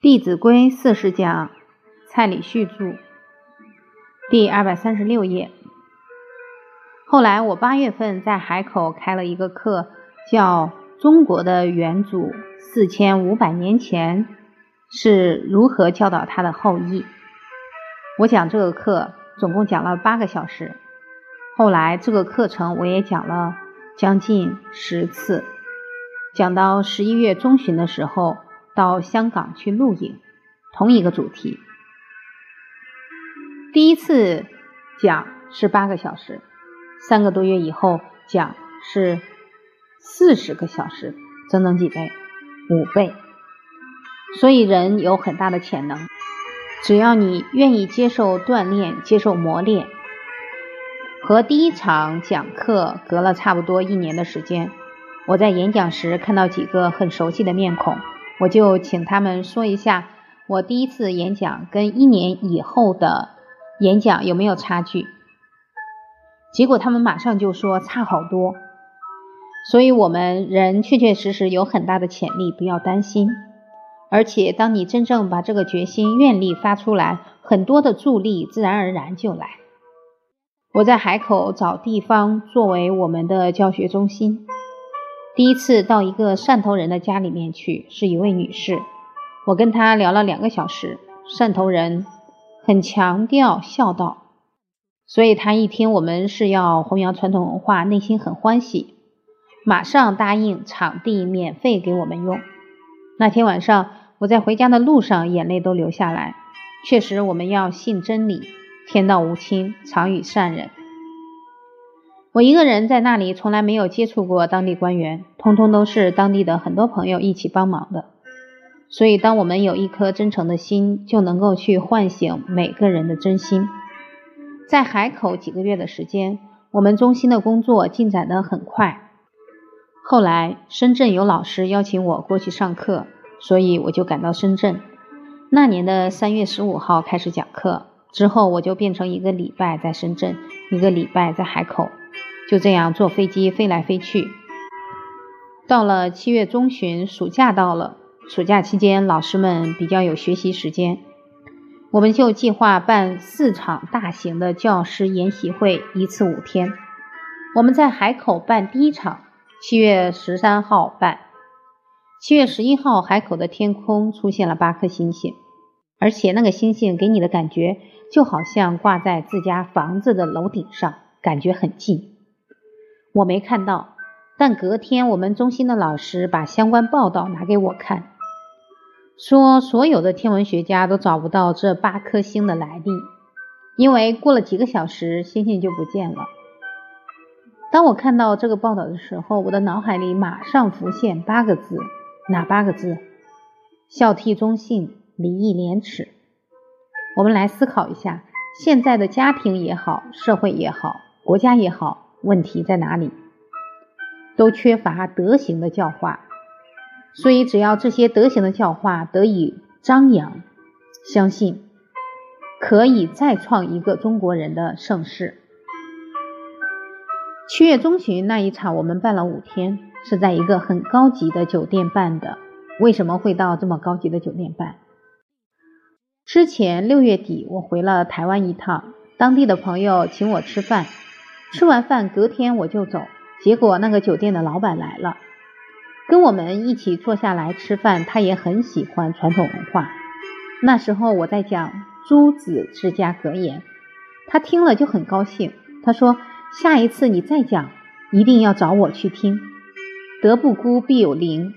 《弟子规》四十讲，蔡礼旭著，第二百三十六页。后来我八月份在海口开了一个课，叫《中国的元祖四千五百年前是如何教导他的后裔》。我讲这个课总共讲了八个小时。后来这个课程我也讲了将近十次，讲到十一月中旬的时候。到香港去录影，同一个主题。第一次讲是八个小时，三个多月以后讲是四十个小时，整整几倍？五倍。所以人有很大的潜能，只要你愿意接受锻炼、接受磨练。和第一场讲课隔了差不多一年的时间，我在演讲时看到几个很熟悉的面孔。我就请他们说一下，我第一次演讲跟一年以后的演讲有没有差距？结果他们马上就说差好多。所以，我们人确确实实有很大的潜力，不要担心。而且，当你真正把这个决心、愿力发出来，很多的助力自然而然就来。我在海口找地方作为我们的教学中心。第一次到一个汕头人的家里面去，是一位女士。我跟她聊了两个小时。汕头人很强调孝道，所以她一听我们是要弘扬传统文化，内心很欢喜，马上答应场地免费给我们用。那天晚上我在回家的路上，眼泪都流下来。确实，我们要信真理，天道无亲，常与善人。我一个人在那里，从来没有接触过当地官员，通通都是当地的很多朋友一起帮忙的。所以，当我们有一颗真诚的心，就能够去唤醒每个人的真心。在海口几个月的时间，我们中心的工作进展得很快。后来，深圳有老师邀请我过去上课，所以我就赶到深圳。那年的三月十五号开始讲课，之后我就变成一个礼拜在深圳，一个礼拜在海口。就这样坐飞机飞来飞去，到了七月中旬，暑假到了。暑假期间，老师们比较有学习时间，我们就计划办四场大型的教师研习会，一次五天。我们在海口办第一场，七月十三号办。七月十一号，海口的天空出现了八颗星星，而且那个星星给你的感觉就好像挂在自家房子的楼顶上，感觉很近。我没看到，但隔天我们中心的老师把相关报道拿给我看，说所有的天文学家都找不到这八颗星的来历，因为过了几个小时星星就不见了。当我看到这个报道的时候，我的脑海里马上浮现八个字，哪八个字？孝悌忠信，礼义廉耻。我们来思考一下，现在的家庭也好，社会也好，国家也好。问题在哪里？都缺乏德行的教化，所以只要这些德行的教化得以张扬，相信可以再创一个中国人的盛世。七月中旬那一场，我们办了五天，是在一个很高级的酒店办的。为什么会到这么高级的酒店办？之前六月底我回了台湾一趟，当地的朋友请我吃饭。吃完饭，隔天我就走。结果那个酒店的老板来了，跟我们一起坐下来吃饭。他也很喜欢传统文化。那时候我在讲《朱子治家格言》，他听了就很高兴。他说：“下一次你再讲，一定要找我去听。德不孤，必有邻。”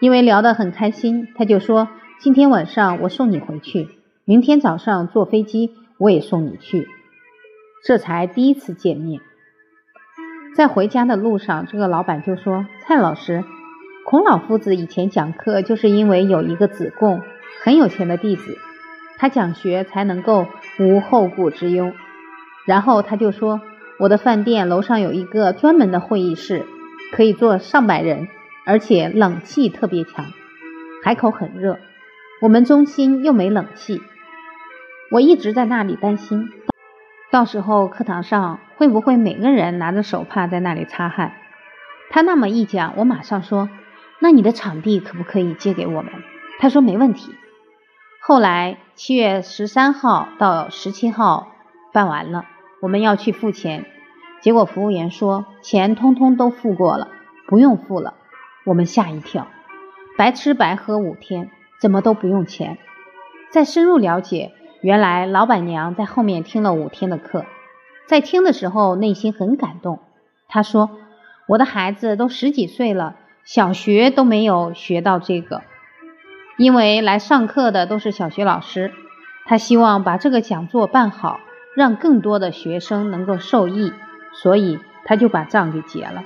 因为聊得很开心，他就说：“今天晚上我送你回去，明天早上坐飞机我也送你去。”这才第一次见面，在回家的路上，这个老板就说：“蔡老师，孔老夫子以前讲课，就是因为有一个子贡，很有钱的弟子，他讲学才能够无后顾之忧。然后他就说，我的饭店楼上有一个专门的会议室，可以坐上百人，而且冷气特别强。海口很热，我们中心又没冷气，我一直在那里担心。”到时候课堂上会不会每个人拿着手帕在那里擦汗？他那么一讲，我马上说：“那你的场地可不可以借给我们？”他说：“没问题。”后来七月十三号到十七号办完了，我们要去付钱，结果服务员说钱通通都付过了，不用付了。我们吓一跳，白吃白喝五天，怎么都不用钱？再深入了解，原来老板娘在后面听了五天的课，在听的时候内心很感动。她说：“我的孩子都十几岁了，小学都没有学到这个，因为来上课的都是小学老师，他希望把这个讲座办好，让更多的学生能够受益，所以他就把账给结了。”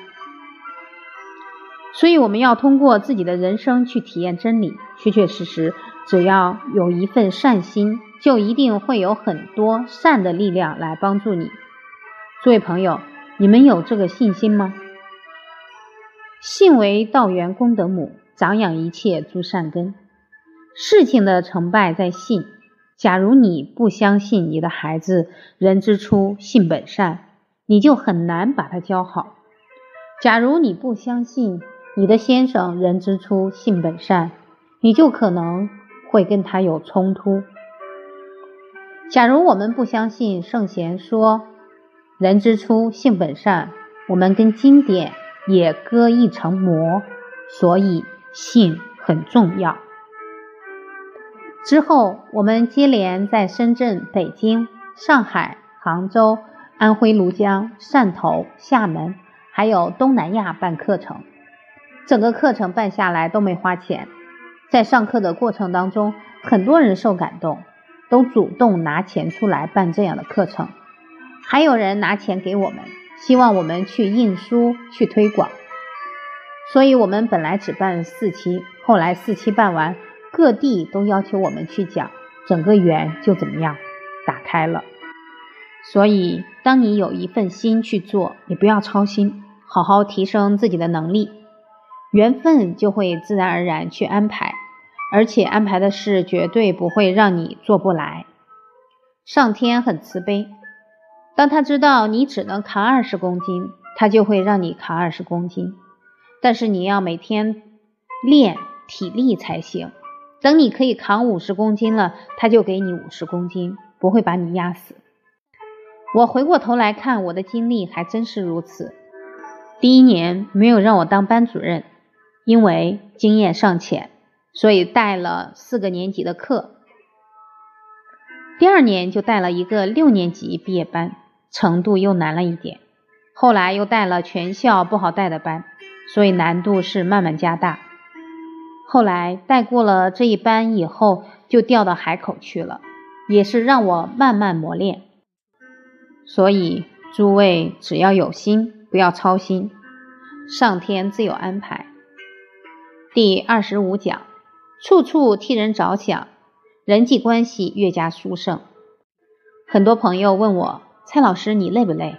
所以我们要通过自己的人生去体验真理。确确实实，只要有一份善心，就一定会有很多善的力量来帮助你。诸位朋友，你们有这个信心吗？信为道源功德母，长养一切诸善根。事情的成败在信。假如你不相信你的孩子人之初性本善，你就很难把他教好。假如你不相信，你的先生人之初性本善，你就可能会跟他有冲突。假如我们不相信圣贤说人之初性本善，我们跟经典也割一层膜，所以信很重要。之后，我们接连在深圳、北京、上海、杭州、安徽庐江、汕头、厦门，还有东南亚办课程。整个课程办下来都没花钱，在上课的过程当中，很多人受感动，都主动拿钱出来办这样的课程，还有人拿钱给我们，希望我们去印书去推广。所以，我们本来只办四期，后来四期办完，各地都要求我们去讲，整个园就怎么样打开了。所以，当你有一份心去做，你不要操心，好好提升自己的能力。缘分就会自然而然去安排，而且安排的事绝对不会让你做不来。上天很慈悲，当他知道你只能扛二十公斤，他就会让你扛二十公斤。但是你要每天练体力才行。等你可以扛五十公斤了，他就给你五十公斤，不会把你压死。我回过头来看我的经历，还真是如此。第一年没有让我当班主任。因为经验尚浅，所以带了四个年级的课。第二年就带了一个六年级毕业班，程度又难了一点。后来又带了全校不好带的班，所以难度是慢慢加大。后来带过了这一班以后，就调到海口去了，也是让我慢慢磨练。所以诸位只要有心，不要操心，上天自有安排。第二十五讲，处处替人着想，人际关系越加殊胜。很多朋友问我，蔡老师你累不累？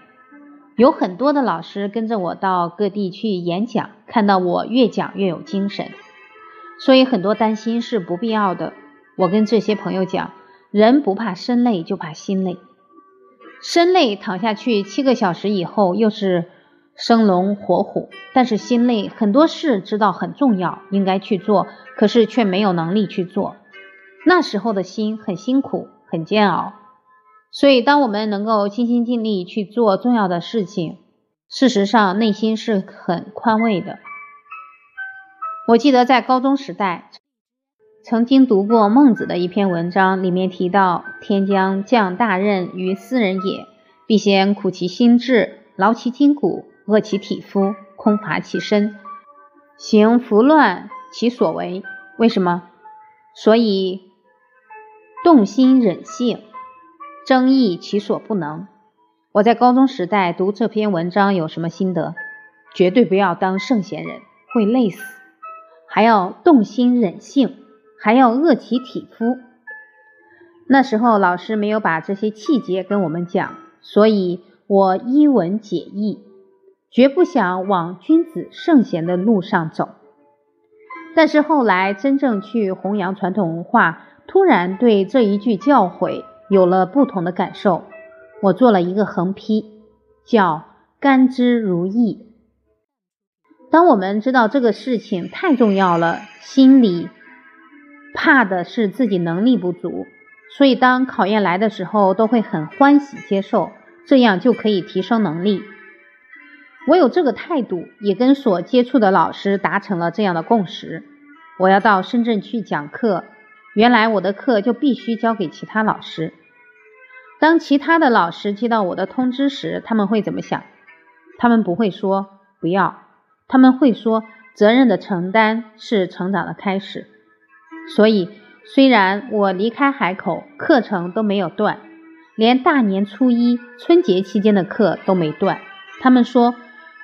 有很多的老师跟着我到各地去演讲，看到我越讲越有精神，所以很多担心是不必要的。我跟这些朋友讲，人不怕身累，就怕心累。身累躺下去七个小时以后，又是。生龙活虎，但是心累，很多事知道很重要，应该去做，可是却没有能力去做。那时候的心很辛苦，很煎熬。所以，当我们能够尽心尽力去做重要的事情，事实上内心是很宽慰的。我记得在高中时代，曾经读过孟子的一篇文章，里面提到：“天将降大任于斯人也，必先苦其心志，劳其筋骨。”饿其体肤，空乏其身，行拂乱其所为。为什么？所以动心忍性，争议其所不能。我在高中时代读这篇文章有什么心得？绝对不要当圣贤人，会累死。还要动心忍性，还要饿其体肤。那时候老师没有把这些气节跟我们讲，所以我一文解义。绝不想往君子圣贤的路上走，但是后来真正去弘扬传统文化，突然对这一句教诲有了不同的感受。我做了一个横批，叫“甘之如饴”。当我们知道这个事情太重要了，心里怕的是自己能力不足，所以当考验来的时候，都会很欢喜接受，这样就可以提升能力。我有这个态度，也跟所接触的老师达成了这样的共识。我要到深圳去讲课，原来我的课就必须交给其他老师。当其他的老师接到我的通知时，他们会怎么想？他们不会说不要，他们会说责任的承担是成长的开始。所以，虽然我离开海口，课程都没有断，连大年初一、春节期间的课都没断。他们说，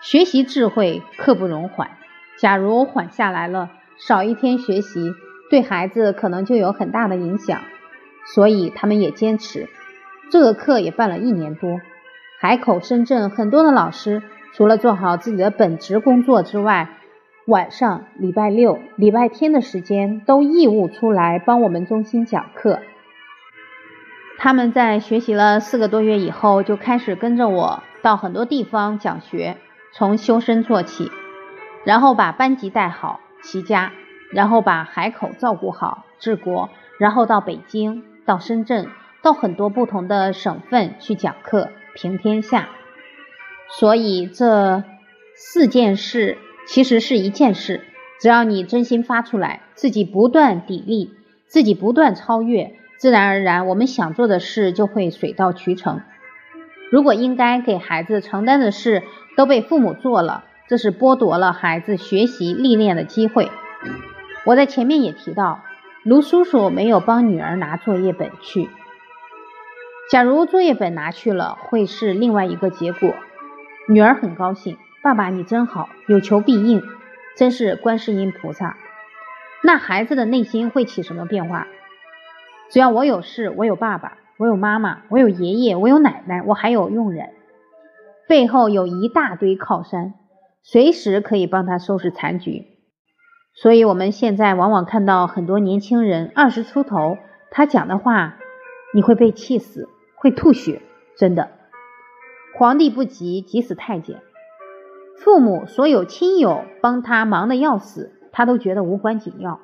学习智慧，刻不容缓。假如缓下来了，少一天学习，对孩子可能就有很大的影响。所以，他们也坚持。这个课也办了一年多。海口、深圳很多的老师，除了做好自己的本职工作之外，晚上、礼拜六、礼拜天的时间都义务出来帮我们中心讲课。他们在学习了四个多月以后，就开始跟着我到很多地方讲学，从修身做起，然后把班级带好、齐家，然后把海口照顾好、治国，然后到北京、到深圳、到很多不同的省份去讲课、平天下。所以这四件事。其实是一件事，只要你真心发出来，自己不断砥砺，自己不断超越，自然而然，我们想做的事就会水到渠成。如果应该给孩子承担的事都被父母做了，这是剥夺了孩子学习历练的机会。我在前面也提到，卢叔叔没有帮女儿拿作业本去。假如作业本拿去了，会是另外一个结果。女儿很高兴。爸爸，你真好，有求必应，真是观世音菩萨。那孩子的内心会起什么变化？只要我有事，我有爸爸，我有妈妈，我有爷爷，我有奶奶，我还有佣人，背后有一大堆靠山，随时可以帮他收拾残局。所以，我们现在往往看到很多年轻人二十出头，他讲的话，你会被气死，会吐血，真的。皇帝不急，急死太监。父母所有亲友帮他忙的要死，他都觉得无关紧要。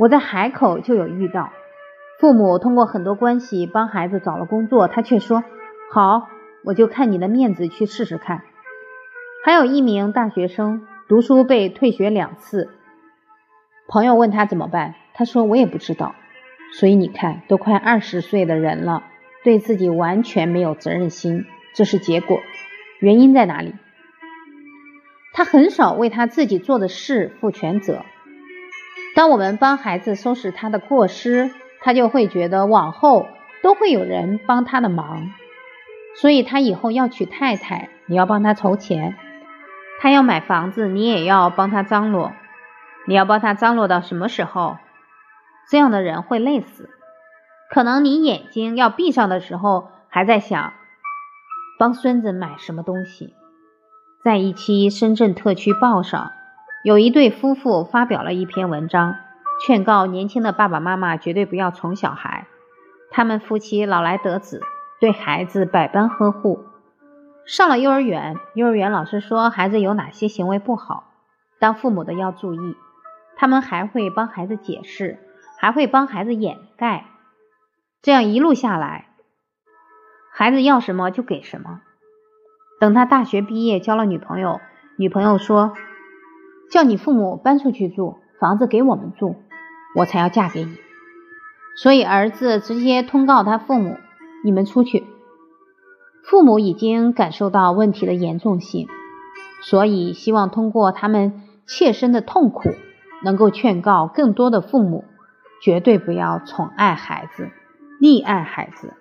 我在海口就有遇到，父母通过很多关系帮孩子找了工作，他却说好，我就看你的面子去试试看。还有一名大学生读书被退学两次，朋友问他怎么办，他说我也不知道。所以你看，都快二十岁的人了，对自己完全没有责任心，这是结果。原因在哪里？他很少为他自己做的事负全责。当我们帮孩子收拾他的过失，他就会觉得往后都会有人帮他的忙。所以，他以后要娶太太，你要帮他筹钱；他要买房子，你也要帮他张罗。你要帮他张罗到什么时候？这样的人会累死。可能你眼睛要闭上的时候，还在想帮孙子买什么东西。在一期深圳特区报上，有一对夫妇发表了一篇文章，劝告年轻的爸爸妈妈绝对不要宠小孩。他们夫妻老来得子，对孩子百般呵护。上了幼儿园，幼儿园老师说孩子有哪些行为不好，当父母的要注意。他们还会帮孩子解释，还会帮孩子掩盖。这样一路下来，孩子要什么就给什么。等他大学毕业，交了女朋友，女朋友说：“叫你父母搬出去住，房子给我们住，我才要嫁给你。”所以儿子直接通告他父母：“你们出去。”父母已经感受到问题的严重性，所以希望通过他们切身的痛苦，能够劝告更多的父母，绝对不要宠爱孩子，溺爱孩子。